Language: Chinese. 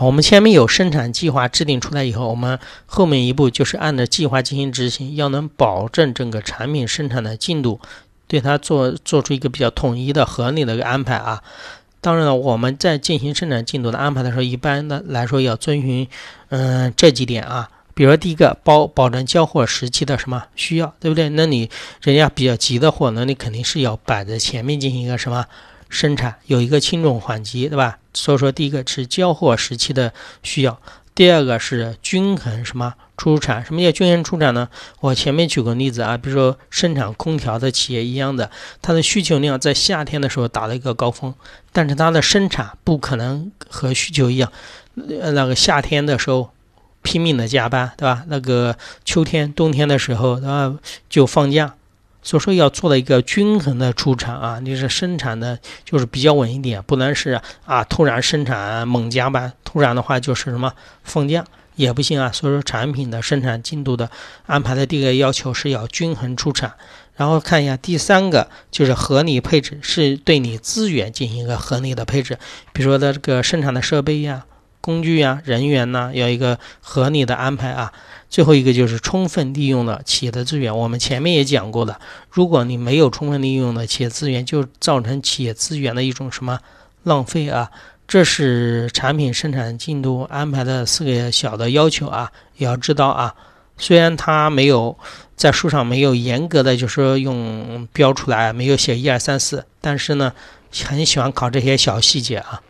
我们前面有生产计划制定出来以后，我们后面一步就是按照计划进行执行，要能保证整个产品生产的进度，对它做做出一个比较统一的、合理的一个安排啊。当然了，我们在进行生产进度的安排的时候，一般的来说要遵循嗯这几点啊。比如说第一个，保保证交货时期的什么需要，对不对？那你人家比较急的货，那你肯定是要摆在前面进行一个什么生产，有一个轻重缓急，对吧？所以说，第一个是交货时期的需要，第二个是均衡什么出产？什么叫均衡出产呢？我前面举个例子啊，比如说生产空调的企业一样的，它的需求量在夏天的时候达到一个高峰，但是它的生产不可能和需求一样，呃，那个夏天的时候。拼命的加班，对吧？那个秋天、冬天的时候，对吧？就放假，所以说要做到一个均衡的出产啊，你是生产的，就是比较稳一点，不能是啊突然生产猛加班，突然的话就是什么放假也不行啊。所以说产品的生产进度的安排的第一个要求是要均衡出产，然后看一下第三个就是合理配置，是对你资源进行一个合理的配置，比如说的这个生产的设备呀。工具呀，人员呢，要一个合理的安排啊。最后一个就是充分利用了企业的资源。我们前面也讲过了，如果你没有充分利用的企业资源，就造成企业资源的一种什么浪费啊。这是产品生产进度安排的四个小的要求啊，也要知道啊。虽然它没有在书上没有严格的就是说用标出来，没有写一二三四，但是呢，很喜欢考这些小细节啊。